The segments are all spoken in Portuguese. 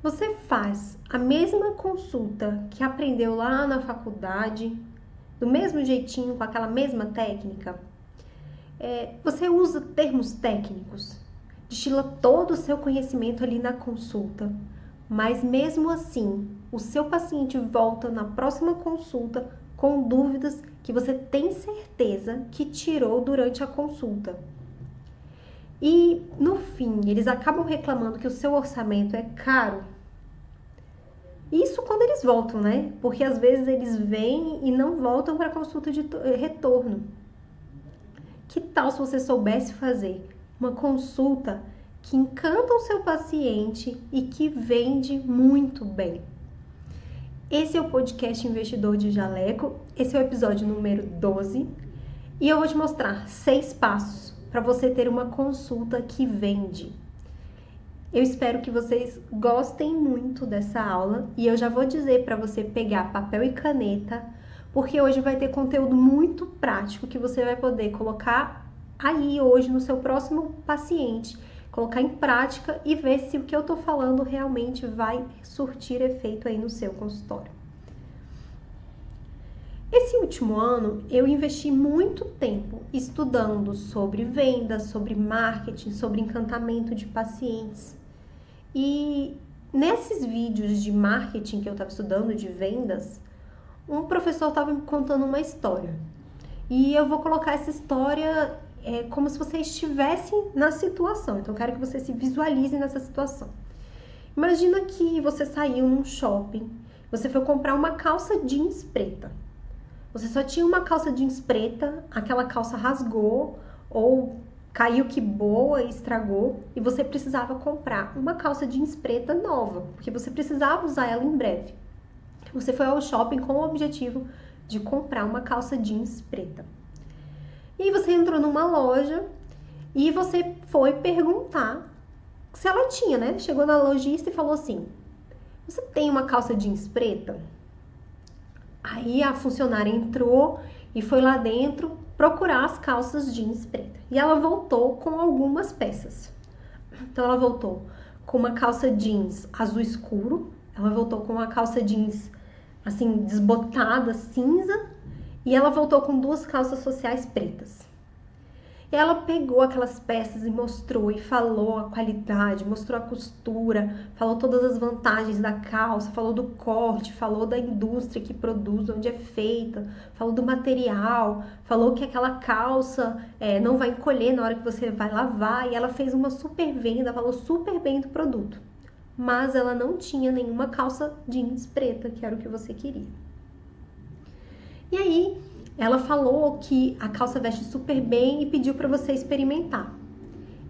Você faz a mesma consulta que aprendeu lá na faculdade, do mesmo jeitinho, com aquela mesma técnica? É, você usa termos técnicos, destila todo o seu conhecimento ali na consulta, mas mesmo assim, o seu paciente volta na próxima consulta com dúvidas que você tem certeza que tirou durante a consulta. E no fim, eles acabam reclamando que o seu orçamento é caro. Isso quando eles voltam, né? Porque às vezes eles vêm e não voltam para consulta de retorno. Que tal se você soubesse fazer uma consulta que encanta o seu paciente e que vende muito bem? Esse é o podcast Investidor de Jaleco. Esse é o episódio número 12 e eu vou te mostrar seis passos para você ter uma consulta que vende. Eu espero que vocês gostem muito dessa aula e eu já vou dizer para você pegar papel e caneta, porque hoje vai ter conteúdo muito prático que você vai poder colocar aí hoje no seu próximo paciente, colocar em prática e ver se o que eu tô falando realmente vai surtir efeito aí no seu consultório. Esse último ano eu investi muito tempo estudando sobre vendas, sobre marketing, sobre encantamento de pacientes. E nesses vídeos de marketing que eu estava estudando, de vendas, um professor estava me contando uma história. E eu vou colocar essa história é, como se você estivesse na situação. Então, eu quero que você se visualize nessa situação. Imagina que você saiu num shopping, você foi comprar uma calça jeans preta. Você só tinha uma calça jeans preta, aquela calça rasgou ou caiu que boa e estragou e você precisava comprar uma calça jeans preta nova, porque você precisava usar ela em breve. Você foi ao shopping com o objetivo de comprar uma calça jeans preta. E você entrou numa loja e você foi perguntar se ela tinha, né? Chegou na lojista e falou assim: Você tem uma calça jeans preta? Aí a funcionária entrou e foi lá dentro procurar as calças jeans preta. E ela voltou com algumas peças. Então ela voltou com uma calça jeans azul escuro, ela voltou com uma calça jeans assim desbotada cinza e ela voltou com duas calças sociais pretas. Ela pegou aquelas peças e mostrou e falou a qualidade, mostrou a costura, falou todas as vantagens da calça, falou do corte, falou da indústria que produz, onde é feita, falou do material, falou que aquela calça é, não vai encolher na hora que você vai lavar. E ela fez uma super venda, falou super bem do produto. Mas ela não tinha nenhuma calça jeans preta, que era o que você queria. E aí ela falou que a calça veste super bem e pediu para você experimentar.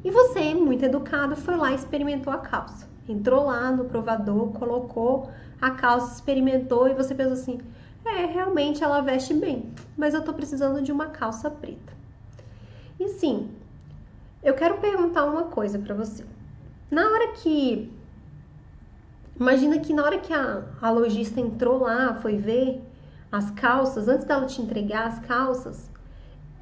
E você, muito educado, foi lá e experimentou a calça. Entrou lá no provador, colocou a calça, experimentou e você pensou assim: é, realmente ela veste bem, mas eu tô precisando de uma calça preta. E sim, eu quero perguntar uma coisa para você. Na hora que. Imagina que na hora que a, a lojista entrou lá, foi ver, as calças, antes dela te entregar as calças,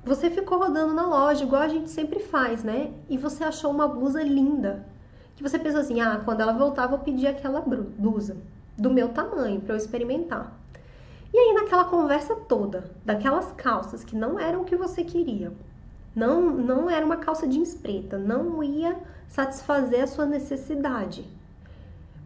você ficou rodando na loja, igual a gente sempre faz, né? E você achou uma blusa linda. Que você pensou assim: ah, quando ela voltar, vou pedir aquela blusa do meu tamanho para eu experimentar. E aí, naquela conversa toda, daquelas calças que não eram o que você queria, não, não era uma calça jeans preta, não ia satisfazer a sua necessidade.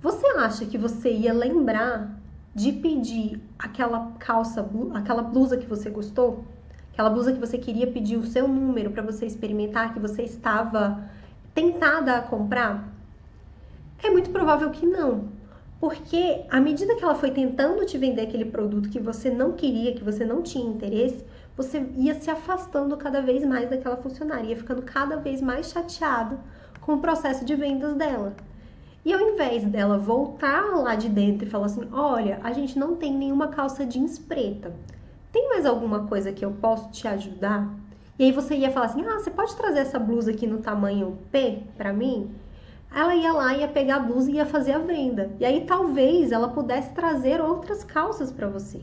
Você acha que você ia lembrar de pedir aquela calça, aquela blusa que você gostou, aquela blusa que você queria pedir o seu número para você experimentar, que você estava tentada a comprar? É muito provável que não. Porque à medida que ela foi tentando te vender aquele produto que você não queria, que você não tinha interesse, você ia se afastando cada vez mais daquela funcionária, ia ficando cada vez mais chateado com o processo de vendas dela. E ao invés dela voltar lá de dentro e falar assim: olha, a gente não tem nenhuma calça jeans preta. Tem mais alguma coisa que eu posso te ajudar? E aí você ia falar assim: ah, você pode trazer essa blusa aqui no tamanho P para mim? Ela ia lá, ia pegar a blusa e ia fazer a venda. E aí talvez ela pudesse trazer outras calças para você.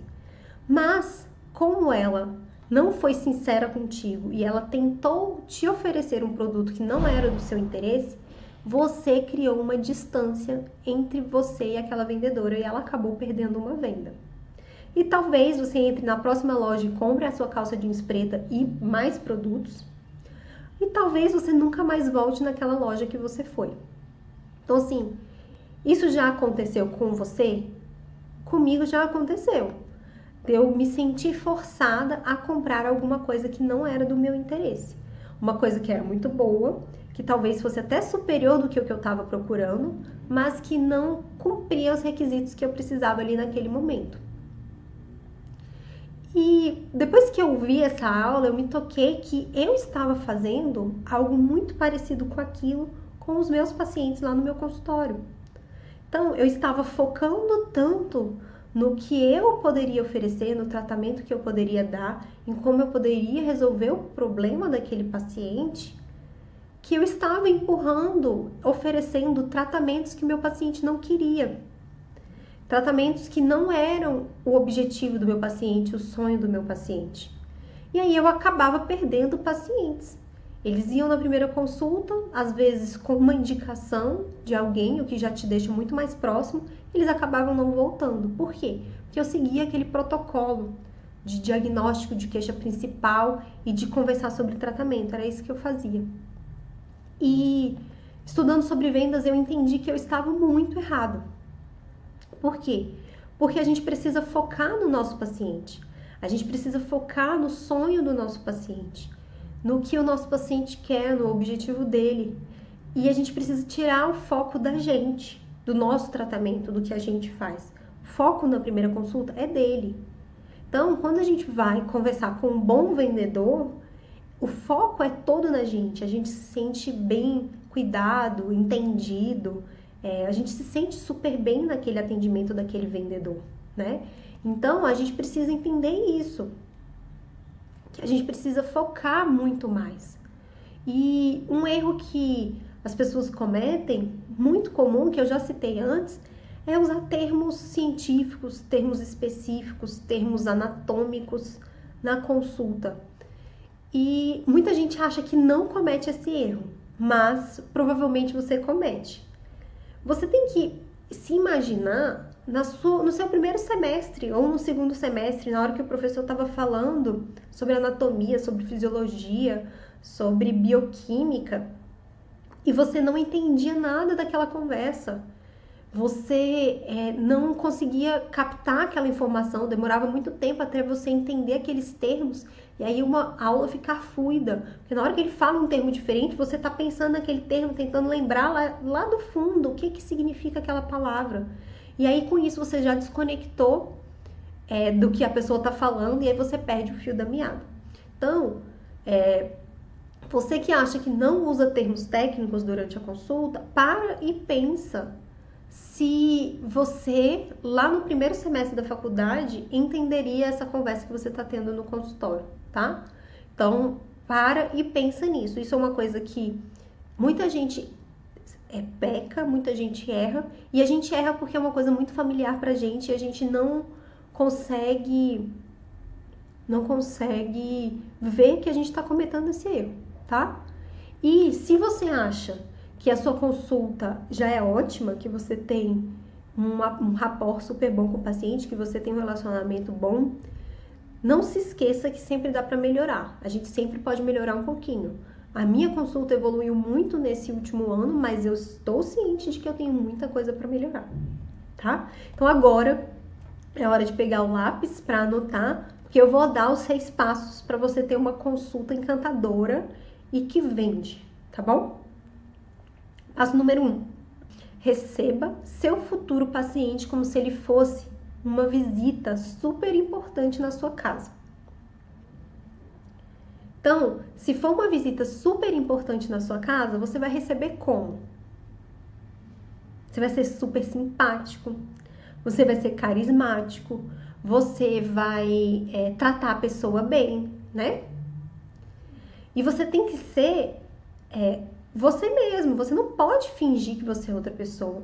Mas, como ela não foi sincera contigo e ela tentou te oferecer um produto que não era do seu interesse, você criou uma distância entre você e aquela vendedora e ela acabou perdendo uma venda. E talvez você entre na próxima loja e compre a sua calça jeans preta e mais produtos. E talvez você nunca mais volte naquela loja que você foi. Então, assim, isso já aconteceu com você? Comigo já aconteceu. Eu me senti forçada a comprar alguma coisa que não era do meu interesse. Uma coisa que era muito boa, que talvez fosse até superior do que o que eu estava procurando, mas que não cumpria os requisitos que eu precisava ali naquele momento. E depois que eu vi essa aula, eu me toquei que eu estava fazendo algo muito parecido com aquilo com os meus pacientes lá no meu consultório. Então, eu estava focando tanto no que eu poderia oferecer, no tratamento que eu poderia dar, em como eu poderia resolver o problema daquele paciente, que eu estava empurrando, oferecendo tratamentos que meu paciente não queria. Tratamentos que não eram o objetivo do meu paciente, o sonho do meu paciente. E aí eu acabava perdendo pacientes. Eles iam na primeira consulta, às vezes com uma indicação de alguém, o que já te deixa muito mais próximo, eles acabavam não voltando. Por quê? Porque eu seguia aquele protocolo de diagnóstico de queixa principal e de conversar sobre tratamento. Era isso que eu fazia. E estudando sobre vendas, eu entendi que eu estava muito errado. Por quê? Porque a gente precisa focar no nosso paciente. A gente precisa focar no sonho do nosso paciente, no que o nosso paciente quer, no objetivo dele. E a gente precisa tirar o foco da gente, do nosso tratamento, do que a gente faz. O foco na primeira consulta é dele. Então, quando a gente vai conversar com um bom vendedor, o foco é todo na gente, a gente se sente bem cuidado, entendido, é, a gente se sente super bem naquele atendimento daquele vendedor, né? Então a gente precisa entender isso, que a gente precisa focar muito mais. E um erro que as pessoas cometem, muito comum, que eu já citei antes, é usar termos científicos, termos específicos, termos anatômicos na consulta. E muita gente acha que não comete esse erro, mas provavelmente você comete. Você tem que se imaginar na sua, no seu primeiro semestre ou no segundo semestre, na hora que o professor estava falando sobre anatomia, sobre fisiologia, sobre bioquímica, e você não entendia nada daquela conversa você é, não conseguia captar aquela informação, demorava muito tempo até você entender aqueles termos e aí uma aula ficar fluida. Porque na hora que ele fala um termo diferente, você está pensando naquele termo, tentando lembrar lá, lá do fundo o que, que significa aquela palavra. E aí com isso você já desconectou é, do que a pessoa está falando e aí você perde o fio da meada. Então, é, você que acha que não usa termos técnicos durante a consulta, para e pensa se você, lá no primeiro semestre da faculdade, entenderia essa conversa que você está tendo no consultório, tá? Então, para e pensa nisso. Isso é uma coisa que muita gente é, peca, muita gente erra, e a gente erra porque é uma coisa muito familiar pra gente e a gente não consegue não consegue ver que a gente está cometendo esse erro, tá? E se você acha que a sua consulta já é ótima, que você tem uma, um rapport super bom com o paciente, que você tem um relacionamento bom, não se esqueça que sempre dá para melhorar. A gente sempre pode melhorar um pouquinho. A minha consulta evoluiu muito nesse último ano, mas eu estou ciente de que eu tenho muita coisa para melhorar, tá? Então agora é hora de pegar o lápis para anotar, porque eu vou dar os seis passos para você ter uma consulta encantadora e que vende, tá bom? Passo número um: receba seu futuro paciente como se ele fosse uma visita super importante na sua casa. Então, se for uma visita super importante na sua casa, você vai receber como? Você vai ser super simpático, você vai ser carismático, você vai é, tratar a pessoa bem, né? E você tem que ser é, você mesmo. Você não pode fingir que você é outra pessoa.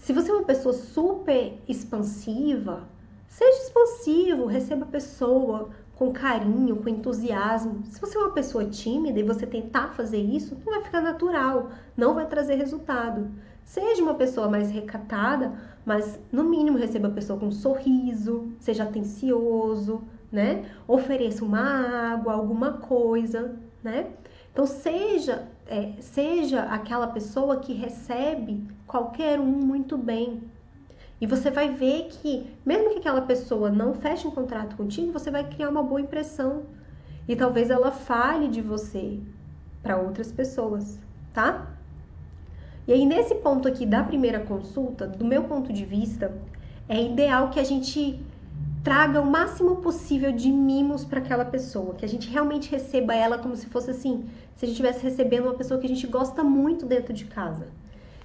Se você é uma pessoa super expansiva, seja expansivo, receba a pessoa com carinho, com entusiasmo. Se você é uma pessoa tímida e você tentar fazer isso, não vai ficar natural, não vai trazer resultado. Seja uma pessoa mais recatada, mas no mínimo receba a pessoa com um sorriso, seja atencioso, né? Ofereça uma água, alguma coisa, né? Então seja é, seja aquela pessoa que recebe qualquer um muito bem. E você vai ver que, mesmo que aquela pessoa não feche um contrato contigo, você vai criar uma boa impressão. E talvez ela fale de você para outras pessoas, tá? E aí, nesse ponto aqui da primeira consulta, do meu ponto de vista, é ideal que a gente traga o máximo possível de mimos para aquela pessoa, que a gente realmente receba ela como se fosse assim, se a gente estivesse recebendo uma pessoa que a gente gosta muito dentro de casa.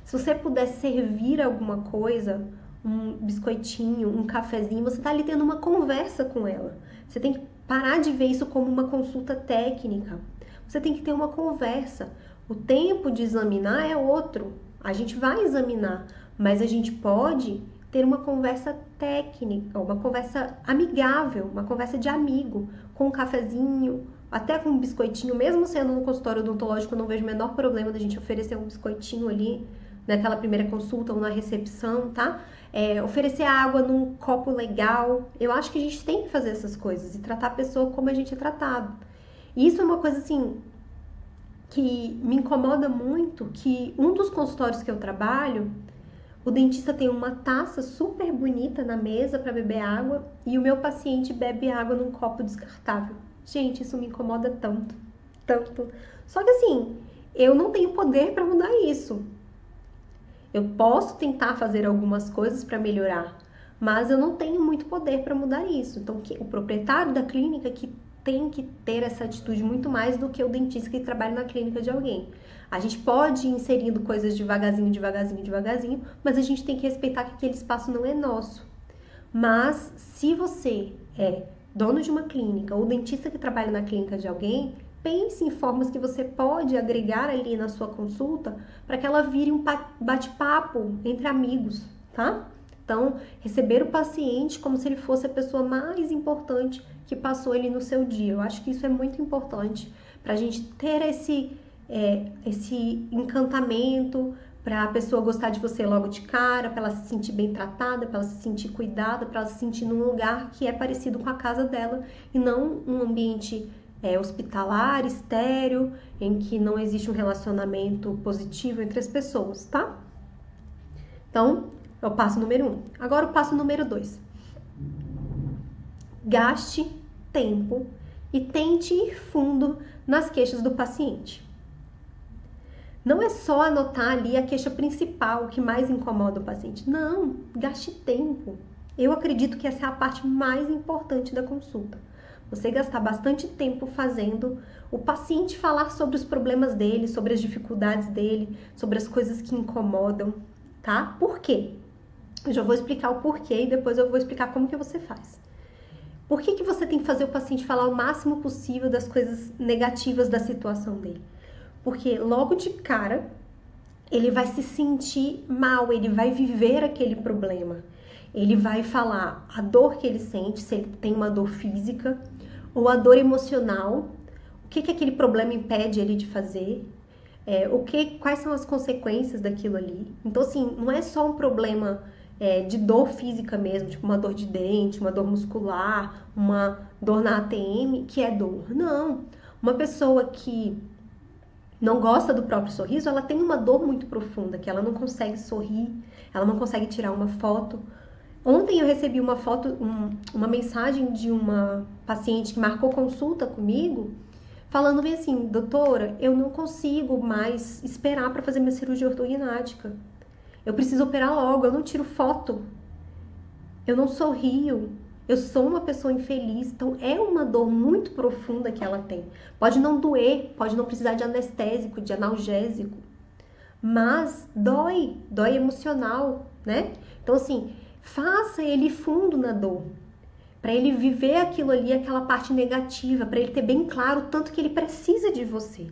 Se você puder servir alguma coisa, um biscoitinho, um cafezinho, você está ali tendo uma conversa com ela. Você tem que parar de ver isso como uma consulta técnica. Você tem que ter uma conversa. O tempo de examinar é outro. A gente vai examinar, mas a gente pode ter uma conversa técnica, uma conversa amigável, uma conversa de amigo, com um cafezinho, até com um biscoitinho, mesmo sendo no consultório odontológico, eu não vejo o menor problema da gente oferecer um biscoitinho ali naquela primeira consulta ou na recepção, tá? É, oferecer água num copo legal. Eu acho que a gente tem que fazer essas coisas e tratar a pessoa como a gente é tratado. E isso é uma coisa assim que me incomoda muito, que um dos consultórios que eu trabalho, o dentista tem uma taça super bonita na mesa para beber água e o meu paciente bebe água num copo descartável. Gente, isso me incomoda tanto, tanto. Só que assim, eu não tenho poder para mudar isso. Eu posso tentar fazer algumas coisas para melhorar, mas eu não tenho muito poder para mudar isso. Então, o proprietário da clínica que tem que ter essa atitude muito mais do que o dentista que trabalha na clínica de alguém. A gente pode ir inserindo coisas devagarzinho, devagarzinho, devagarzinho, mas a gente tem que respeitar que aquele espaço não é nosso. Mas se você é dono de uma clínica ou dentista que trabalha na clínica de alguém, pense em formas que você pode agregar ali na sua consulta para que ela vire um bate-papo entre amigos, tá? Então, receber o paciente como se ele fosse a pessoa mais importante que passou ali no seu dia. Eu acho que isso é muito importante para a gente ter esse é, esse encantamento, para a pessoa gostar de você logo de cara, para ela se sentir bem tratada, para ela se sentir cuidada, para ela se sentir num lugar que é parecido com a casa dela e não um ambiente é, hospitalar, estéreo, em que não existe um relacionamento positivo entre as pessoas, tá? Então, é o passo número um. Agora, o passo número dois. Gaste tempo e tente ir fundo nas queixas do paciente não é só anotar ali a queixa principal que mais incomoda o paciente. Não, gaste tempo. Eu acredito que essa é a parte mais importante da consulta. Você gastar bastante tempo fazendo o paciente falar sobre os problemas dele, sobre as dificuldades dele, sobre as coisas que incomodam, tá? Por quê? Eu já vou explicar o porquê e depois eu vou explicar como que você faz. Por que, que você tem que fazer o paciente falar o máximo possível das coisas negativas da situação dele? Porque logo de cara ele vai se sentir mal, ele vai viver aquele problema. Ele vai falar a dor que ele sente, se ele tem uma dor física, ou a dor emocional, o que, que aquele problema impede ele de fazer, é, o que, quais são as consequências daquilo ali. Então, assim, não é só um problema é, de dor física mesmo, tipo uma dor de dente, uma dor muscular, uma dor na ATM, que é dor. Não. Uma pessoa que não gosta do próprio sorriso, ela tem uma dor muito profunda, que ela não consegue sorrir, ela não consegue tirar uma foto. Ontem eu recebi uma foto, um, uma mensagem de uma paciente que marcou consulta comigo, falando bem assim, doutora, eu não consigo mais esperar para fazer minha cirurgia ortognática. Eu preciso operar logo, eu não tiro foto. Eu não sorrio, eu sou uma pessoa infeliz, então é uma dor muito profunda que ela tem. Pode não doer, pode não precisar de anestésico, de analgésico, mas dói, dói emocional, né? Então, assim, faça ele fundo na dor, para ele viver aquilo ali, aquela parte negativa, para ele ter bem claro o tanto que ele precisa de você.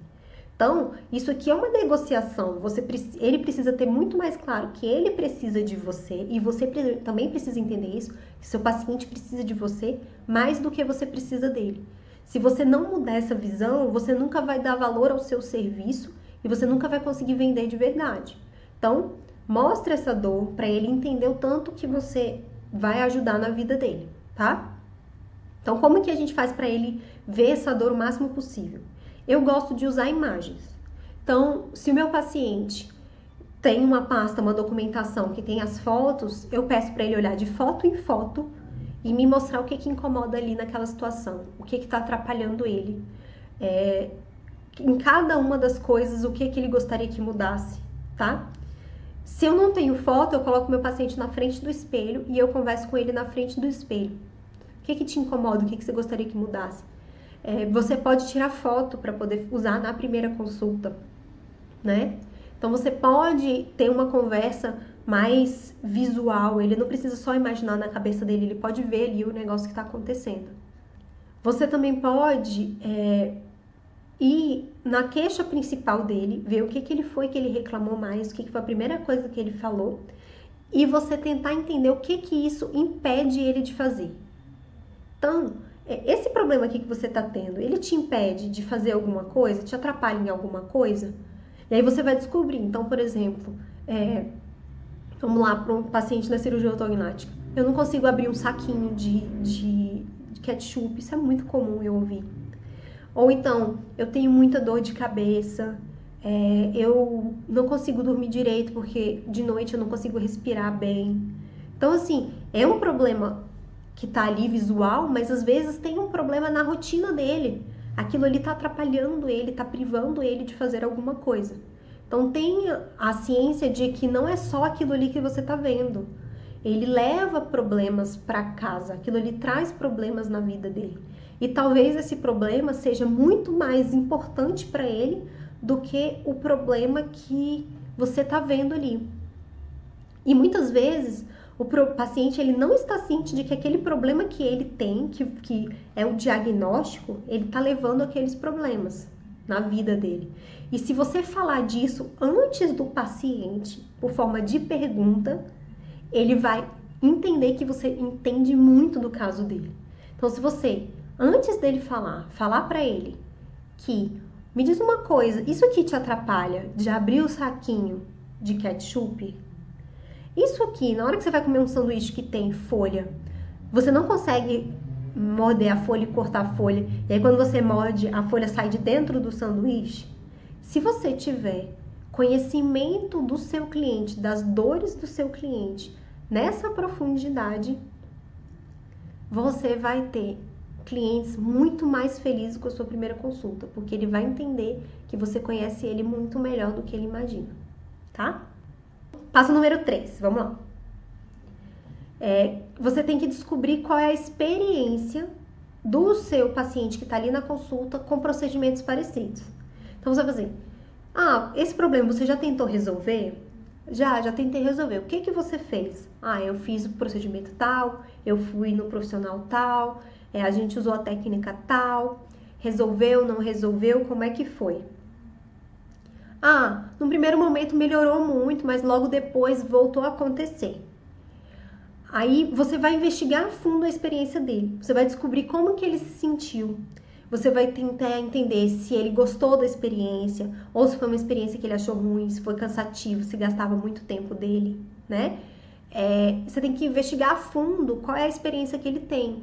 Então, isso aqui é uma negociação. Você, ele precisa ter muito mais claro que ele precisa de você e você também precisa entender isso, que seu paciente precisa de você mais do que você precisa dele. Se você não mudar essa visão, você nunca vai dar valor ao seu serviço e você nunca vai conseguir vender de verdade. Então, mostre essa dor para ele entender o tanto que você vai ajudar na vida dele, tá? Então, como que a gente faz para ele ver essa dor o máximo possível? Eu gosto de usar imagens. Então, se o meu paciente tem uma pasta, uma documentação que tem as fotos, eu peço para ele olhar de foto em foto e me mostrar o que, que incomoda ali naquela situação, o que está atrapalhando ele. É, em cada uma das coisas, o que, que ele gostaria que mudasse, tá? Se eu não tenho foto, eu coloco meu paciente na frente do espelho e eu converso com ele na frente do espelho. O que, que te incomoda? O que, que você gostaria que mudasse? É, você pode tirar foto para poder usar na primeira consulta, né? Então você pode ter uma conversa mais visual, ele não precisa só imaginar na cabeça dele, ele pode ver ali o negócio que está acontecendo. Você também pode é, ir na queixa principal dele, ver o que, que ele foi que ele reclamou mais, o que, que foi a primeira coisa que ele falou, e você tentar entender o que, que isso impede ele de fazer. Então, esse problema aqui que você está tendo, ele te impede de fazer alguma coisa, te atrapalha em alguma coisa? E aí você vai descobrir. Então, por exemplo, é, vamos lá para um paciente na cirurgia ortognática. Eu não consigo abrir um saquinho de, de, de ketchup, isso é muito comum eu ouvir. Ou então, eu tenho muita dor de cabeça, é, eu não consigo dormir direito porque de noite eu não consigo respirar bem. Então, assim, é um problema que tá ali visual, mas às vezes tem um problema na rotina dele. Aquilo ali tá atrapalhando ele, tá privando ele de fazer alguma coisa. Então tenha a ciência de que não é só aquilo ali que você tá vendo. Ele leva problemas para casa, aquilo ali traz problemas na vida dele. E talvez esse problema seja muito mais importante para ele do que o problema que você tá vendo ali. E muitas vezes o paciente ele não está ciente de que aquele problema que ele tem, que, que é o diagnóstico, ele está levando aqueles problemas na vida dele. E se você falar disso antes do paciente, por forma de pergunta, ele vai entender que você entende muito do caso dele. Então, se você, antes dele falar, falar para ele que me diz uma coisa, isso aqui te atrapalha de abrir o saquinho de ketchup? Isso aqui, na hora que você vai comer um sanduíche que tem folha, você não consegue morder a folha e cortar a folha. E aí quando você morde, a folha sai de dentro do sanduíche. Se você tiver conhecimento do seu cliente, das dores do seu cliente, nessa profundidade, você vai ter clientes muito mais felizes com a sua primeira consulta, porque ele vai entender que você conhece ele muito melhor do que ele imagina, tá? Passo número 3, vamos lá. É, você tem que descobrir qual é a experiência do seu paciente que está ali na consulta com procedimentos parecidos. Então você vai fazer, ah, esse problema você já tentou resolver? Já, já tentei resolver. O que que você fez? Ah, eu fiz o procedimento tal, eu fui no profissional tal, é, a gente usou a técnica tal, resolveu, não resolveu, como é que foi? Ah, no primeiro momento melhorou muito, mas logo depois voltou a acontecer. Aí você vai investigar a fundo a experiência dele. Você vai descobrir como que ele se sentiu. Você vai tentar entender se ele gostou da experiência ou se foi uma experiência que ele achou ruim, se foi cansativo, se gastava muito tempo dele, né? É, você tem que investigar a fundo qual é a experiência que ele tem.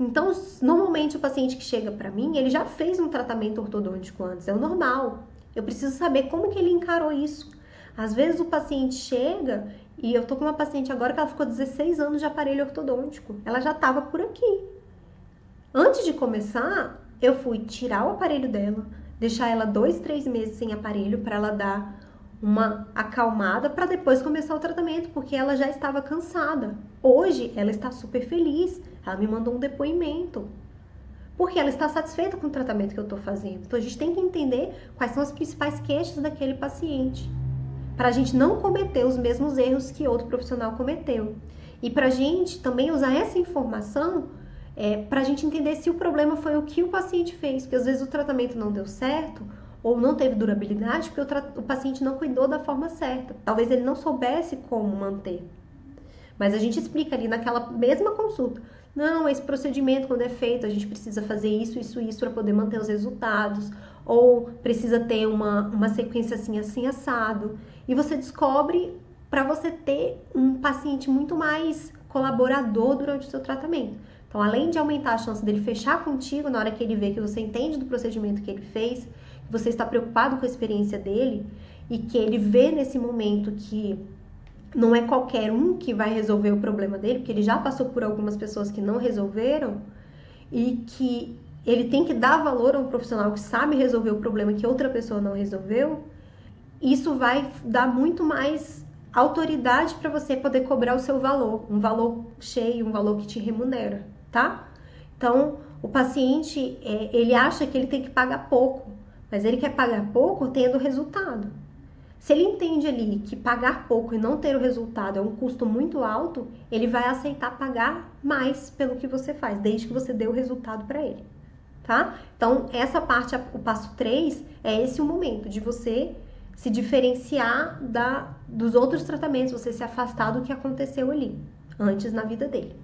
Então, normalmente o paciente que chega para mim, ele já fez um tratamento ortodôntico antes, é o normal. Eu preciso saber como que ele encarou isso. Às vezes o paciente chega e eu tô com uma paciente agora que ela ficou 16 anos de aparelho ortodôntico. Ela já estava por aqui. Antes de começar, eu fui tirar o aparelho dela, deixar ela dois, três meses sem aparelho para ela dar uma acalmada para depois começar o tratamento, porque ela já estava cansada. Hoje ela está super feliz. Ela me mandou um depoimento porque ela está satisfeita com o tratamento que eu estou fazendo. Então a gente tem que entender quais são as principais queixas daquele paciente, para a gente não cometer os mesmos erros que outro profissional cometeu. E para a gente também usar essa informação é, para a gente entender se o problema foi o que o paciente fez, porque às vezes o tratamento não deu certo, ou não teve durabilidade porque o, o paciente não cuidou da forma certa. Talvez ele não soubesse como manter. Mas a gente explica ali naquela mesma consulta. Não, esse procedimento, quando é feito, a gente precisa fazer isso, isso, isso para poder manter os resultados. Ou precisa ter uma, uma sequência assim, assim, assado. E você descobre para você ter um paciente muito mais colaborador durante o seu tratamento. Então, além de aumentar a chance dele fechar contigo na hora que ele vê que você entende do procedimento que ele fez, que você está preocupado com a experiência dele e que ele vê nesse momento que não é qualquer um que vai resolver o problema dele, porque ele já passou por algumas pessoas que não resolveram e que ele tem que dar valor a um profissional que sabe resolver o problema que outra pessoa não resolveu. Isso vai dar muito mais autoridade para você poder cobrar o seu valor, um valor cheio, um valor que te remunera, tá? Então, o paciente, é, ele acha que ele tem que pagar pouco, mas ele quer pagar pouco tendo resultado. Se ele entende ali que pagar pouco e não ter o resultado é um custo muito alto, ele vai aceitar pagar mais pelo que você faz, desde que você dê o resultado para ele, tá? Então, essa parte, o passo 3, é esse o momento de você se diferenciar da, dos outros tratamentos, você se afastar do que aconteceu ali, antes na vida dele.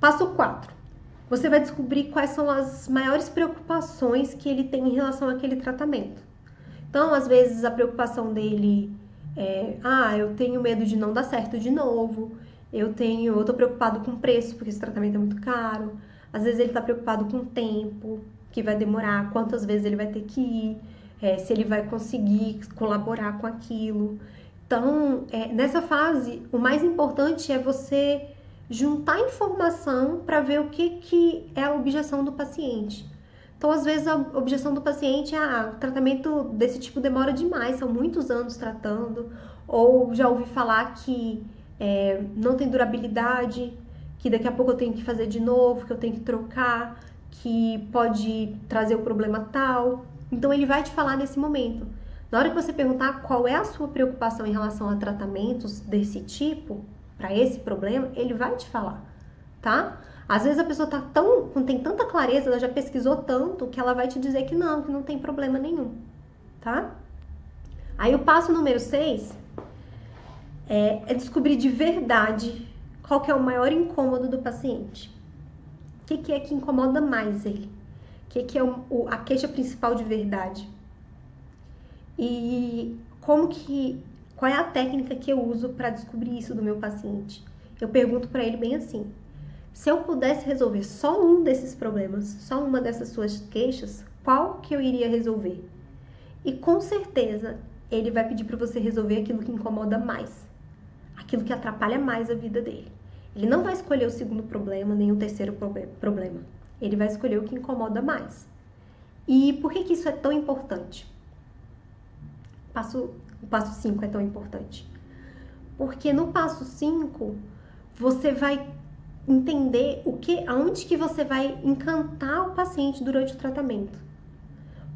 Passo 4. Você vai descobrir quais são as maiores preocupações que ele tem em relação àquele tratamento. Então, às vezes, a preocupação dele é: ah, eu tenho medo de não dar certo de novo, eu tenho, eu tô preocupado com o preço, porque esse tratamento é muito caro. Às vezes, ele tá preocupado com o tempo, que vai demorar, quantas vezes ele vai ter que ir é, se ele vai conseguir colaborar com aquilo. Então, é, nessa fase, o mais importante é você juntar informação para ver o que, que é a objeção do paciente. Então, às vezes, a objeção do paciente é: ah, o tratamento desse tipo demora demais, são muitos anos tratando, ou já ouvi falar que é, não tem durabilidade, que daqui a pouco eu tenho que fazer de novo, que eu tenho que trocar, que pode trazer o problema tal. Então ele vai te falar nesse momento. Na hora que você perguntar qual é a sua preocupação em relação a tratamentos desse tipo, para esse problema, ele vai te falar, tá? Às vezes a pessoa tá tão, tem tanta clareza, ela já pesquisou tanto que ela vai te dizer que não, que não tem problema nenhum, tá? Aí o passo número 6 é, é, descobrir de verdade qual que é o maior incômodo do paciente. O que, que é que incomoda mais ele? que, que é o, a queixa principal de verdade. E como que qual é a técnica que eu uso para descobrir isso do meu paciente? Eu pergunto para ele bem assim: se eu pudesse resolver só um desses problemas, só uma dessas suas queixas, qual que eu iria resolver? E com certeza ele vai pedir para você resolver aquilo que incomoda mais, aquilo que atrapalha mais a vida dele. Ele não vai escolher o segundo problema nem o terceiro problema. Ele vai escolher o que incomoda mais. E por que, que isso é tão importante? Passo, o passo 5 é tão importante. Porque no passo 5 você vai entender o que, aonde que você vai encantar o paciente durante o tratamento.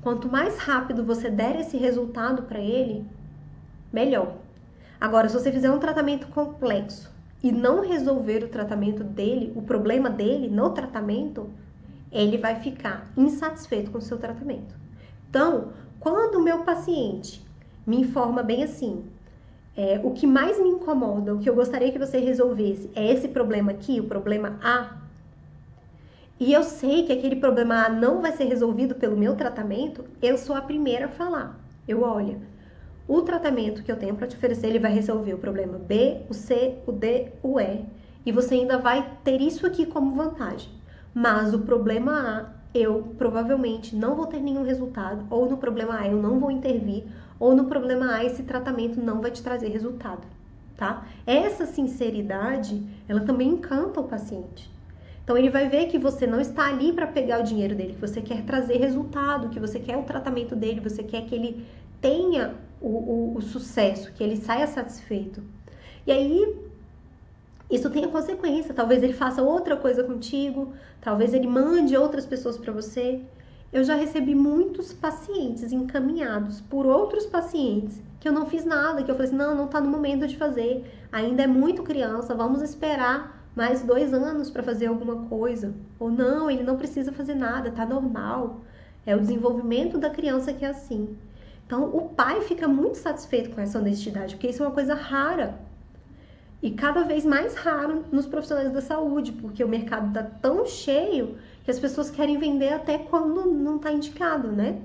Quanto mais rápido você der esse resultado para ele, melhor. Agora, se você fizer um tratamento complexo e não resolver o tratamento dele, o problema dele no tratamento, ele vai ficar insatisfeito com o seu tratamento. Então, quando o meu paciente me informa bem assim, é, o que mais me incomoda, o que eu gostaria que você resolvesse é esse problema aqui, o problema A, e eu sei que aquele problema A não vai ser resolvido pelo meu tratamento, eu sou a primeira a falar. Eu olho, o tratamento que eu tenho para te oferecer, ele vai resolver o problema B, o C, o D, o E, e você ainda vai ter isso aqui como vantagem. Mas o problema A, eu provavelmente não vou ter nenhum resultado, ou no problema A eu não vou intervir, ou no problema A esse tratamento não vai te trazer resultado, tá? Essa sinceridade, ela também encanta o paciente. Então ele vai ver que você não está ali para pegar o dinheiro dele, que você quer trazer resultado, que você quer o tratamento dele, você quer que ele tenha o, o, o sucesso, que ele saia satisfeito. E aí isso tem consequência. Talvez ele faça outra coisa contigo, talvez ele mande outras pessoas para você. Eu já recebi muitos pacientes encaminhados por outros pacientes que eu não fiz nada, que eu falei assim, não, não está no momento de fazer, ainda é muito criança, vamos esperar mais dois anos para fazer alguma coisa. Ou não, ele não precisa fazer nada, tá normal. É o desenvolvimento da criança que é assim. Então, o pai fica muito satisfeito com essa honestidade, porque isso é uma coisa rara. E cada vez mais raro nos profissionais da saúde, porque o mercado está tão cheio que as pessoas querem vender até quando não está indicado, né?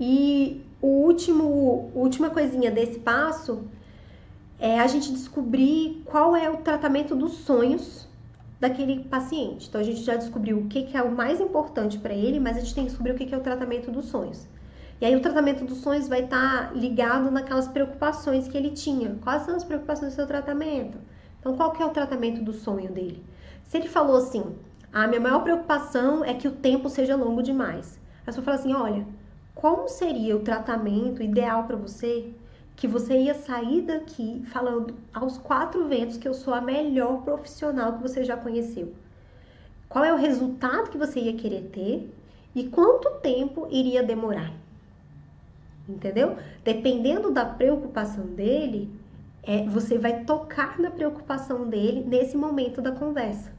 E o último, última coisinha desse passo é a gente descobrir qual é o tratamento dos sonhos daquele paciente. Então a gente já descobriu o que, que é o mais importante para ele, mas a gente tem que descobrir o que, que é o tratamento dos sonhos. E aí o tratamento dos sonhos vai estar tá ligado naquelas preocupações que ele tinha. Quais são as preocupações do seu tratamento? Então qual que é o tratamento do sonho dele? Se ele falou assim, a minha maior preocupação é que o tempo seja longo demais. A pessoa fala assim, olha, como seria o tratamento ideal para você que você ia sair daqui falando aos quatro ventos que eu sou a melhor profissional que você já conheceu? Qual é o resultado que você ia querer ter e quanto tempo iria demorar? entendeu? Dependendo da preocupação dele, é, você vai tocar na preocupação dele nesse momento da conversa.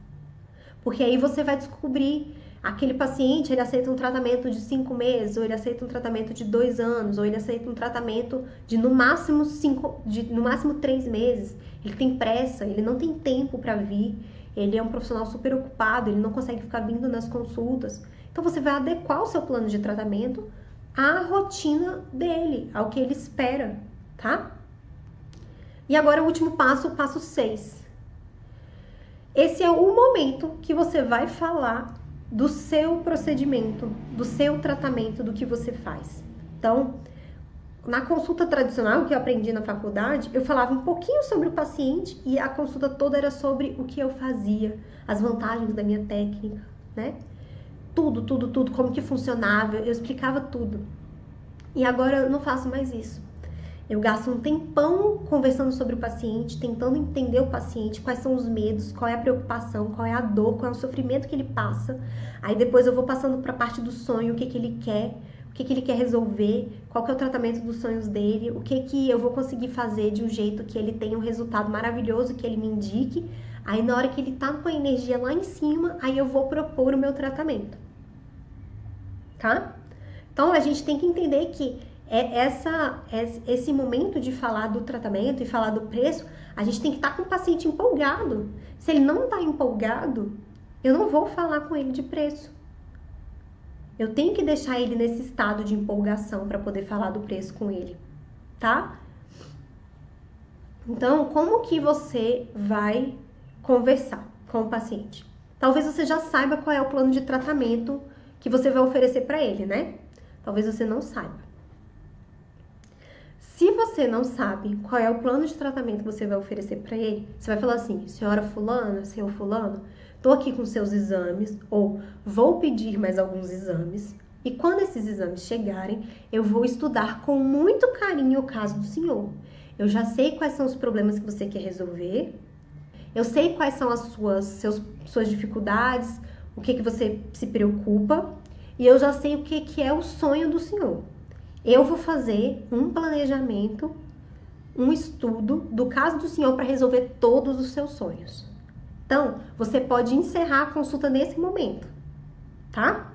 Porque aí você vai descobrir aquele paciente, ele aceita um tratamento de cinco meses, ou ele aceita um tratamento de dois anos, ou ele aceita um tratamento de no máximo cinco, de no máximo três meses. Ele tem pressa, ele não tem tempo para vir, ele é um profissional super ocupado, ele não consegue ficar vindo nas consultas. Então você vai adequar o seu plano de tratamento à rotina dele, ao que ele espera, tá? E agora o último passo, o passo 6. Esse é o momento que você vai falar do seu procedimento, do seu tratamento, do que você faz. Então, na consulta tradicional que eu aprendi na faculdade, eu falava um pouquinho sobre o paciente e a consulta toda era sobre o que eu fazia, as vantagens da minha técnica, né? tudo, tudo, tudo, como que funcionava, eu explicava tudo. E agora eu não faço mais isso. Eu gasto um tempão conversando sobre o paciente, tentando entender o paciente, quais são os medos, qual é a preocupação, qual é a dor, qual é o sofrimento que ele passa. Aí depois eu vou passando para a parte do sonho, o que, que ele quer, o que, que ele quer resolver, qual que é o tratamento dos sonhos dele, o que, que eu vou conseguir fazer de um jeito que ele tenha um resultado maravilhoso, que ele me indique. Aí na hora que ele tá com a energia lá em cima, aí eu vou propor o meu tratamento tá? Então a gente tem que entender que é essa, esse momento de falar do tratamento e falar do preço, a gente tem que estar com o paciente empolgado. Se ele não está empolgado, eu não vou falar com ele de preço. Eu tenho que deixar ele nesse estado de empolgação para poder falar do preço com ele, tá? Então, como que você vai conversar com o paciente? Talvez você já saiba qual é o plano de tratamento que você vai oferecer para ele, né? Talvez você não saiba. Se você não sabe qual é o plano de tratamento que você vai oferecer para ele, você vai falar assim: senhora Fulana, senhor Fulano, tô aqui com seus exames, ou vou pedir mais alguns exames, e quando esses exames chegarem, eu vou estudar com muito carinho o caso do senhor. Eu já sei quais são os problemas que você quer resolver, eu sei quais são as suas, seus, suas dificuldades, o que, que você se preocupa e eu já sei o que, que é o sonho do Senhor. Eu vou fazer um planejamento, um estudo do caso do Senhor para resolver todos os seus sonhos. Então, você pode encerrar a consulta nesse momento, tá?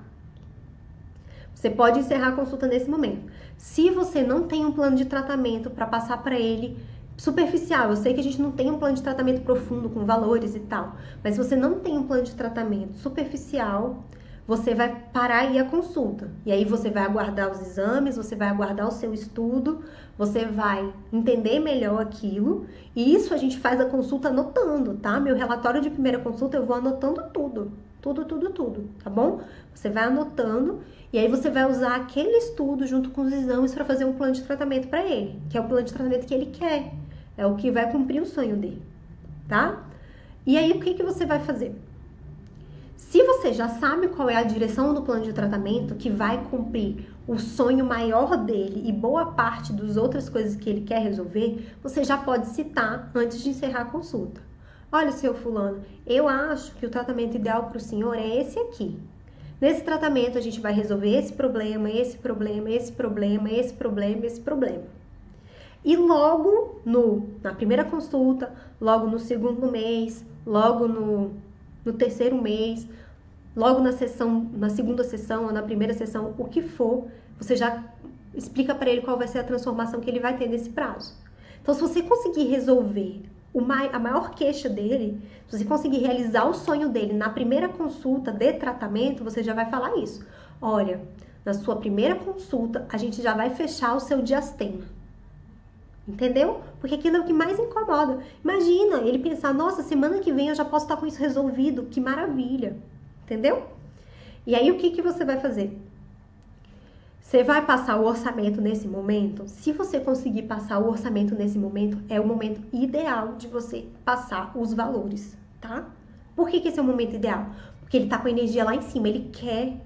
Você pode encerrar a consulta nesse momento. Se você não tem um plano de tratamento para passar para ele superficial. Eu sei que a gente não tem um plano de tratamento profundo com valores e tal, mas se você não tem um plano de tratamento superficial, você vai parar aí a consulta. E aí você vai aguardar os exames, você vai aguardar o seu estudo, você vai entender melhor aquilo. E isso a gente faz a consulta anotando, tá? Meu relatório de primeira consulta eu vou anotando tudo. Tudo, tudo, tudo, tá bom? Você vai anotando e aí você vai usar aquele estudo junto com os exames para fazer um plano de tratamento para ele, que é o plano de tratamento que ele quer. É o que vai cumprir o sonho dele, tá? E aí o que, que você vai fazer? Se você já sabe qual é a direção do plano de tratamento que vai cumprir o sonho maior dele e boa parte das outras coisas que ele quer resolver, você já pode citar antes de encerrar a consulta. Olha, seu fulano, eu acho que o tratamento ideal para o senhor é esse aqui. Nesse tratamento a gente vai resolver esse problema, esse problema, esse problema, esse problema, esse problema. E logo no, na primeira consulta, logo no segundo mês, logo no, no terceiro mês, logo na sessão, na segunda sessão ou na primeira sessão, o que for, você já explica para ele qual vai ser a transformação que ele vai ter nesse prazo. Então, se você conseguir resolver a maior queixa dele, se você conseguir realizar o sonho dele na primeira consulta de tratamento, você já vai falar isso. Olha, na sua primeira consulta, a gente já vai fechar o seu diastema. Entendeu? Porque aquilo é o que mais incomoda. Imagina ele pensar: nossa, semana que vem eu já posso estar com isso resolvido, que maravilha. Entendeu? E aí o que, que você vai fazer? Você vai passar o orçamento nesse momento? Se você conseguir passar o orçamento nesse momento, é o momento ideal de você passar os valores, tá? Por que, que esse é o momento ideal? Porque ele tá com a energia lá em cima, ele quer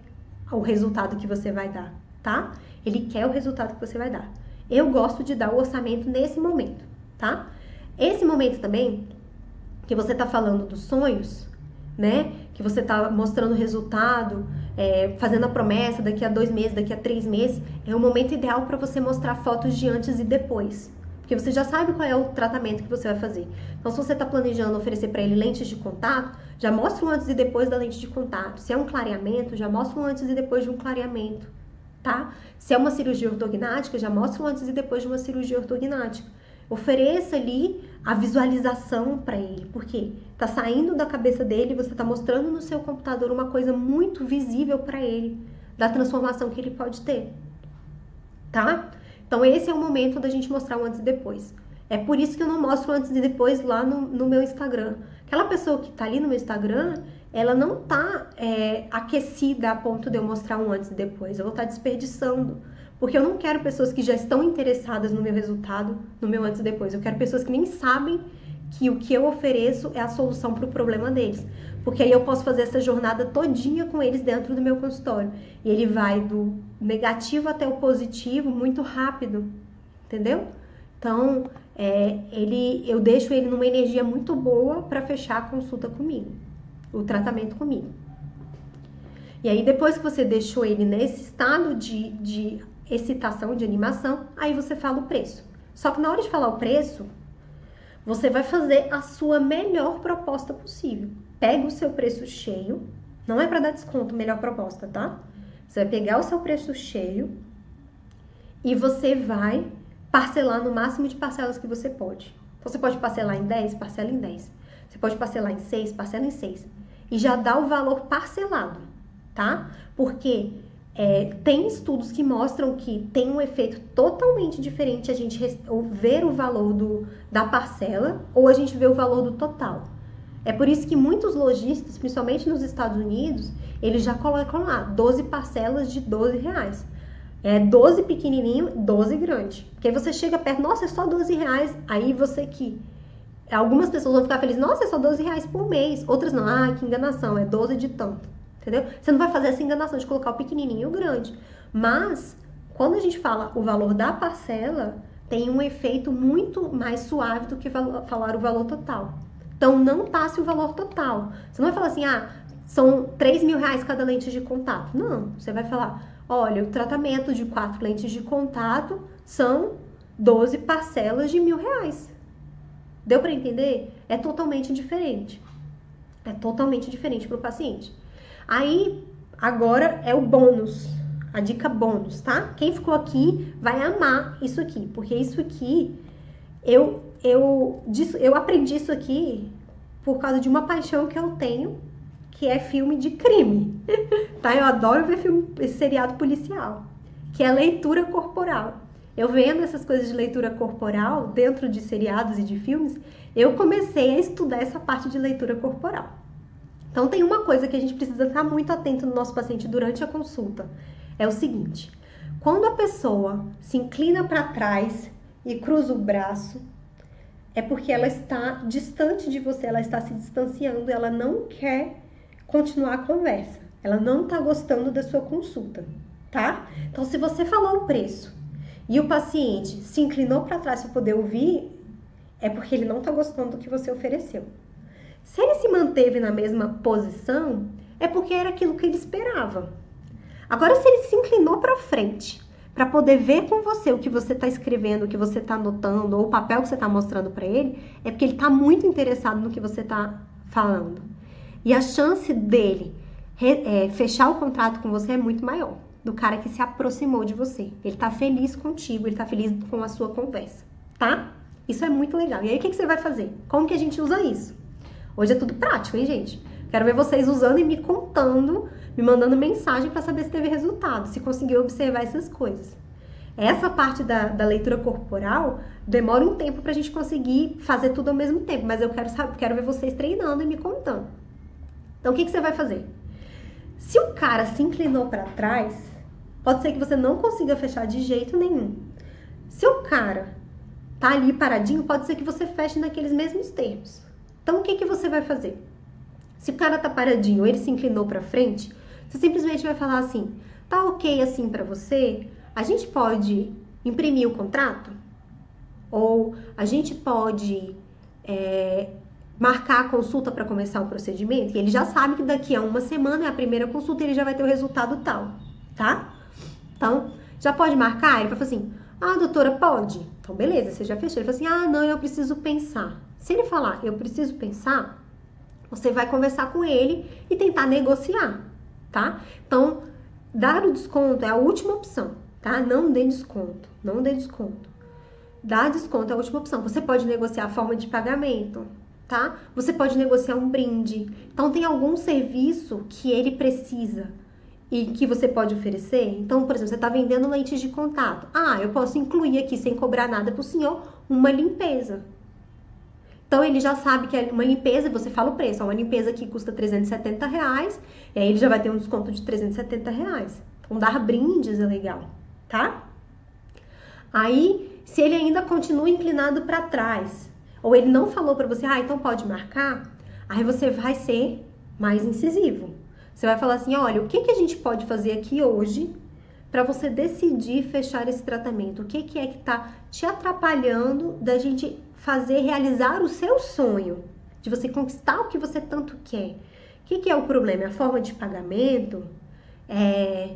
o resultado que você vai dar, tá? Ele quer o resultado que você vai dar. Eu gosto de dar o orçamento nesse momento, tá? Esse momento também, que você tá falando dos sonhos, né? Que você tá mostrando resultado, é, fazendo a promessa daqui a dois meses, daqui a três meses, é o momento ideal para você mostrar fotos de antes e depois. Porque você já sabe qual é o tratamento que você vai fazer. Então, se você está planejando oferecer para ele lentes de contato, já mostra o antes e depois da lente de contato. Se é um clareamento, já mostra o antes e depois de um clareamento, tá? Se é uma cirurgia ortognática, já mostra o antes e depois de uma cirurgia ortognática. Ofereça ali a visualização para ele, porque tá saindo da cabeça dele, você tá mostrando no seu computador uma coisa muito visível para ele da transformação que ele pode ter. Tá? Então esse é o momento da gente mostrar o antes e depois. É por isso que eu não mostro antes e depois lá no, no meu Instagram. Aquela pessoa que tá ali no meu Instagram, ela não tá é, aquecida a ponto de eu mostrar um antes e depois. Eu vou estar tá desperdiçando. Porque eu não quero pessoas que já estão interessadas no meu resultado, no meu antes e depois. Eu quero pessoas que nem sabem que o que eu ofereço é a solução para o problema deles. Porque aí eu posso fazer essa jornada todinha com eles dentro do meu consultório. E ele vai do negativo até o positivo muito rápido, entendeu? Então, é, ele, eu deixo ele numa energia muito boa para fechar a consulta comigo, o tratamento comigo. E aí, depois que você deixou ele nesse estado de, de excitação, de animação, aí você fala o preço. Só que na hora de falar o preço, você vai fazer a sua melhor proposta possível. Pega o seu preço cheio, não é para dar desconto, melhor proposta, tá? Você vai pegar o seu preço cheio e você vai parcelar no máximo de parcelas que você pode. Você pode parcelar em 10, parcela em 10. Você pode parcelar em 6, parcela em 6. E já dá o valor parcelado, tá? Porque é, tem estudos que mostram que tem um efeito totalmente diferente a gente ver o valor do, da parcela ou a gente ver o valor do total. É por isso que muitos lojistas, principalmente nos Estados Unidos, eles já colocam lá 12 parcelas de 12 reais. É 12 pequenininho, 12 grande. Porque aí você chega perto, nossa, é só 12 reais. Aí você que. Algumas pessoas vão ficar felizes, nossa, é só 12 reais por mês. Outras não, ah, que enganação, é 12 de tanto. Entendeu? Você não vai fazer essa enganação de colocar o pequenininho e o grande. Mas, quando a gente fala o valor da parcela, tem um efeito muito mais suave do que falar o valor total. Então, não passe o valor total. Você não vai falar assim, ah, são 3 mil reais cada lente de contato. Não, você vai falar, olha, o tratamento de quatro lentes de contato são 12 parcelas de mil reais. Deu para entender? É totalmente diferente. É totalmente diferente para o paciente. Aí, agora é o bônus, a dica bônus, tá? Quem ficou aqui vai amar isso aqui, porque isso aqui eu eu eu aprendi isso aqui por causa de uma paixão que eu tenho, que é filme de crime. tá? Eu adoro ver filme, esse seriado policial, que é leitura corporal. Eu vendo essas coisas de leitura corporal dentro de seriados e de filmes, eu comecei a estudar essa parte de leitura corporal. Então, tem uma coisa que a gente precisa estar muito atento no nosso paciente durante a consulta: é o seguinte, quando a pessoa se inclina para trás e cruza o braço, é porque ela está distante de você, ela está se distanciando, ela não quer continuar a conversa, ela não está gostando da sua consulta, tá? Então, se você falou o preço e o paciente se inclinou para trás para poder ouvir, é porque ele não está gostando do que você ofereceu. Se ele se manteve na mesma posição, é porque era aquilo que ele esperava. Agora, se ele se inclinou para frente para poder ver com você o que você está escrevendo, o que você está anotando, ou o papel que você está mostrando para ele, é porque ele está muito interessado no que você está falando. E a chance dele é, fechar o contrato com você é muito maior do cara que se aproximou de você. Ele tá feliz contigo, ele tá feliz com a sua conversa, tá? Isso é muito legal. E aí, o que, que você vai fazer? Como que a gente usa isso? Hoje é tudo prático, hein, gente? Quero ver vocês usando e me contando, me mandando mensagem para saber se teve resultado, se conseguiu observar essas coisas. Essa parte da, da leitura corporal demora um tempo para a gente conseguir fazer tudo ao mesmo tempo, mas eu quero, saber, quero ver vocês treinando e me contando. Então, o que, que você vai fazer? Se o cara se inclinou para trás, pode ser que você não consiga fechar de jeito nenhum. Se o cara tá ali paradinho, pode ser que você feche naqueles mesmos termos. Então, o que, que você vai fazer? Se o cara tá paradinho, ele se inclinou para frente, você simplesmente vai falar assim: tá ok assim para você? A gente pode imprimir o contrato? Ou a gente pode é, marcar a consulta para começar o procedimento? E ele já sabe que daqui a uma semana é a primeira consulta e ele já vai ter o resultado tal, tá? Então, já pode marcar? Ele vai falar assim: ah, doutora, pode. Então, beleza, você já fechou. Ele fala assim: ah, não, eu preciso pensar. Se ele falar, eu preciso pensar, você vai conversar com ele e tentar negociar, tá? Então, dar o desconto é a última opção, tá? Não dê desconto, não dê desconto. Dar desconto é a última opção. Você pode negociar a forma de pagamento, tá? Você pode negociar um brinde. Então, tem algum serviço que ele precisa e que você pode oferecer. Então, por exemplo, você está vendendo lentes de contato. Ah, eu posso incluir aqui, sem cobrar nada para o senhor, uma limpeza. Então ele já sabe que é uma limpeza, você fala o preço, uma limpeza que custa 370 reais, e aí ele já vai ter um desconto de 370 reais. Então dar brindes é legal, tá? Aí, se ele ainda continua inclinado para trás, ou ele não falou para você, ah, então pode marcar, aí você vai ser mais incisivo. Você vai falar assim, olha, o que, que a gente pode fazer aqui hoje para você decidir fechar esse tratamento? O que, que é que está te atrapalhando da gente fazer realizar o seu sonho, de você conquistar o que você tanto quer. O que, que é o problema? É a forma de pagamento? É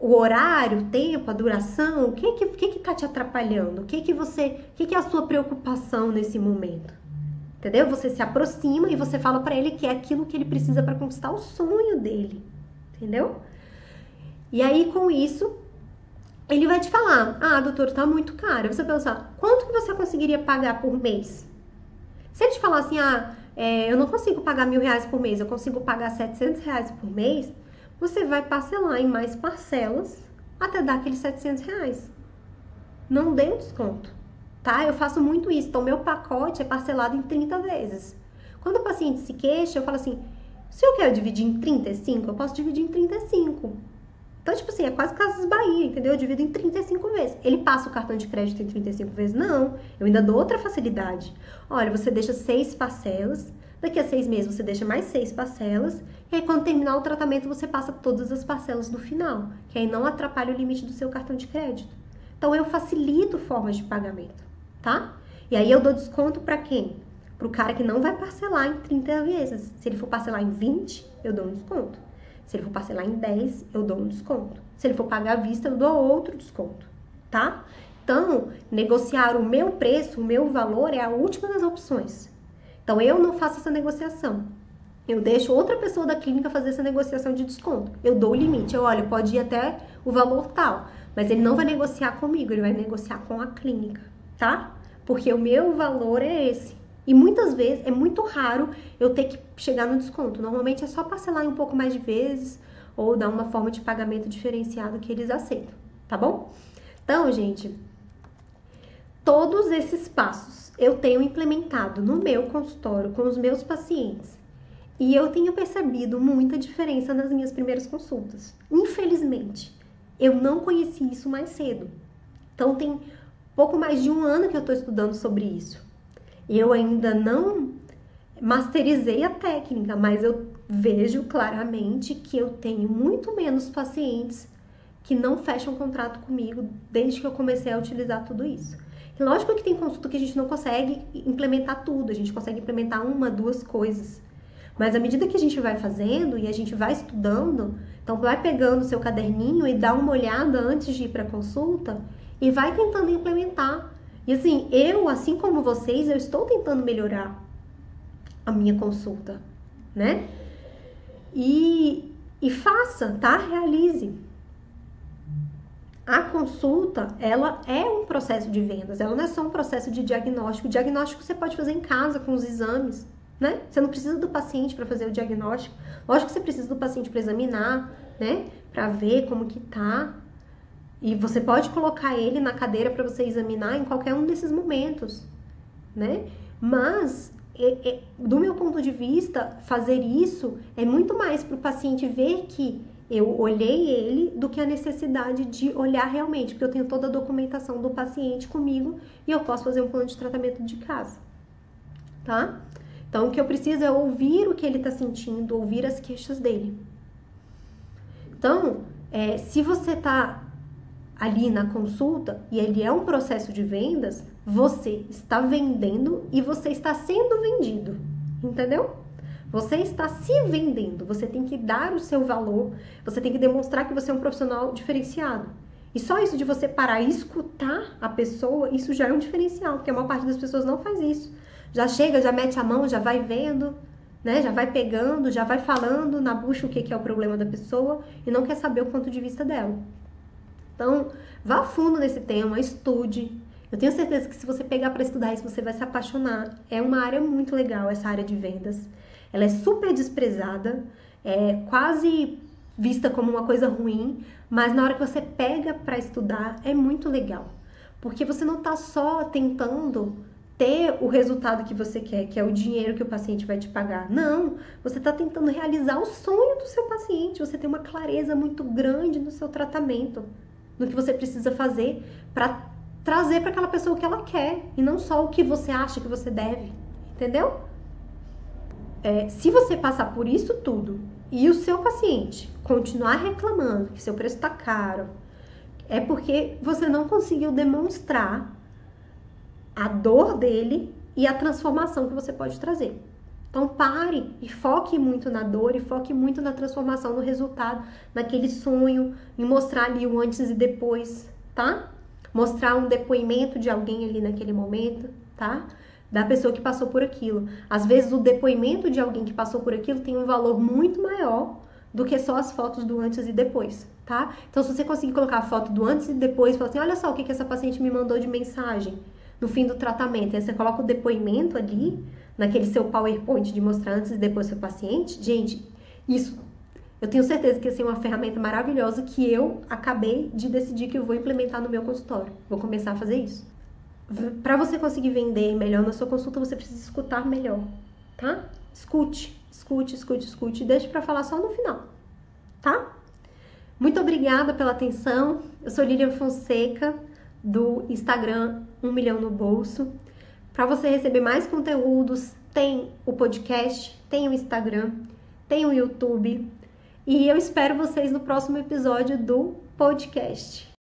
o horário, o tempo, a duração? O que que, que, que tá te atrapalhando? O que que você, o que que é a sua preocupação nesse momento? Entendeu? Você se aproxima e você fala para ele que é aquilo que ele precisa para conquistar o sonho dele. Entendeu? E aí com isso, ele vai te falar: ah, doutor, tá muito caro. Você pensar: quanto que você conseguiria pagar por mês? Se ele te falar assim: ah, é, eu não consigo pagar mil reais por mês, eu consigo pagar 700 reais por mês, você vai parcelar em mais parcelas até dar aqueles 700 reais. Não dê um desconto, tá? Eu faço muito isso. Então, meu pacote é parcelado em 30 vezes. Quando o paciente se queixa, eu falo assim: se eu quero dividir em 35, eu posso dividir em 35. Então, tipo assim, é quase Casas Bahia, entendeu? Eu divido em 35 vezes. Ele passa o cartão de crédito em 35 vezes? Não. Eu ainda dou outra facilidade. Olha, você deixa seis parcelas, daqui a seis meses você deixa mais seis parcelas, e aí quando terminar o tratamento você passa todas as parcelas no final, que aí não atrapalha o limite do seu cartão de crédito. Então, eu facilito formas de pagamento, tá? E aí eu dou desconto para quem? Para o cara que não vai parcelar em 30 vezes. Se ele for parcelar em 20, eu dou um desconto. Se ele for parcelar em 10, eu dou um desconto. Se ele for pagar à vista, eu dou outro desconto, tá? Então, negociar o meu preço, o meu valor é a última das opções. Então, eu não faço essa negociação. Eu deixo outra pessoa da clínica fazer essa negociação de desconto. Eu dou o limite. Eu, olha, pode ir até o valor tal. Mas ele não vai negociar comigo, ele vai negociar com a clínica, tá? Porque o meu valor é esse. E muitas vezes é muito raro eu ter que chegar no desconto. Normalmente é só parcelar um pouco mais de vezes ou dar uma forma de pagamento diferenciado que eles aceitam, tá bom? Então, gente, todos esses passos eu tenho implementado no meu consultório com os meus pacientes. E eu tenho percebido muita diferença nas minhas primeiras consultas. Infelizmente, eu não conheci isso mais cedo. Então, tem pouco mais de um ano que eu estou estudando sobre isso. Eu ainda não masterizei a técnica, mas eu vejo claramente que eu tenho muito menos pacientes que não fecham contrato comigo desde que eu comecei a utilizar tudo isso. E lógico que tem consulta que a gente não consegue implementar tudo, a gente consegue implementar uma, duas coisas. Mas à medida que a gente vai fazendo e a gente vai estudando, então vai pegando seu caderninho e dá uma olhada antes de ir para consulta e vai tentando implementar e assim, eu, assim como vocês, eu estou tentando melhorar a minha consulta, né? e, e faça, tá? Realize. A consulta, ela é um processo de vendas, ela não é só um processo de diagnóstico. O diagnóstico você pode fazer em casa com os exames, né? Você não precisa do paciente para fazer o diagnóstico. Lógico que você precisa do paciente para examinar, né? Para ver como que tá. E você pode colocar ele na cadeira para você examinar em qualquer um desses momentos, né? Mas é, é, do meu ponto de vista, fazer isso é muito mais para o paciente ver que eu olhei ele do que a necessidade de olhar realmente, porque eu tenho toda a documentação do paciente comigo e eu posso fazer um plano de tratamento de casa, tá? Então, o que eu preciso é ouvir o que ele está sentindo, ouvir as queixas dele. Então, é, se você está ali na consulta e ele é um processo de vendas, você está vendendo e você está sendo vendido, entendeu? Você está se vendendo, você tem que dar o seu valor, você tem que demonstrar que você é um profissional diferenciado. E só isso de você parar e escutar a pessoa, isso já é um diferencial, porque a maior parte das pessoas não faz isso. Já chega, já mete a mão, já vai vendo, né? Já vai pegando, já vai falando na bucha o que é o problema da pessoa e não quer saber o ponto de vista dela. Então, vá fundo nesse tema, estude. Eu tenho certeza que se você pegar para estudar isso, você vai se apaixonar. É uma área muito legal, essa área de vendas. Ela é super desprezada, é quase vista como uma coisa ruim, mas na hora que você pega para estudar, é muito legal. Porque você não está só tentando ter o resultado que você quer, que é o dinheiro que o paciente vai te pagar. Não, você está tentando realizar o sonho do seu paciente. Você tem uma clareza muito grande no seu tratamento no que você precisa fazer para trazer para aquela pessoa o que ela quer e não só o que você acha que você deve, entendeu? É, se você passar por isso tudo e o seu paciente continuar reclamando que seu preço está caro, é porque você não conseguiu demonstrar a dor dele e a transformação que você pode trazer. Então pare e foque muito na dor e foque muito na transformação, no resultado, naquele sonho, em mostrar ali o antes e depois, tá? Mostrar um depoimento de alguém ali naquele momento, tá? Da pessoa que passou por aquilo. Às vezes o depoimento de alguém que passou por aquilo tem um valor muito maior do que só as fotos do antes e depois, tá? Então se você conseguir colocar a foto do antes e depois, falar assim, olha só o que, que essa paciente me mandou de mensagem no fim do tratamento. Aí você coloca o depoimento ali, naquele seu PowerPoint de mostrar antes e depois seu paciente, gente, isso eu tenho certeza que assim, é uma ferramenta maravilhosa que eu acabei de decidir que eu vou implementar no meu consultório. Vou começar a fazer isso. Para você conseguir vender melhor na sua consulta, você precisa escutar melhor, tá? Escute, escute, escute, escute. Deixe para falar só no final, tá? Muito obrigada pela atenção. Eu sou Lilian Fonseca, do Instagram 1 milhão no bolso. Para você receber mais conteúdos, tem o podcast, tem o Instagram, tem o YouTube. E eu espero vocês no próximo episódio do podcast.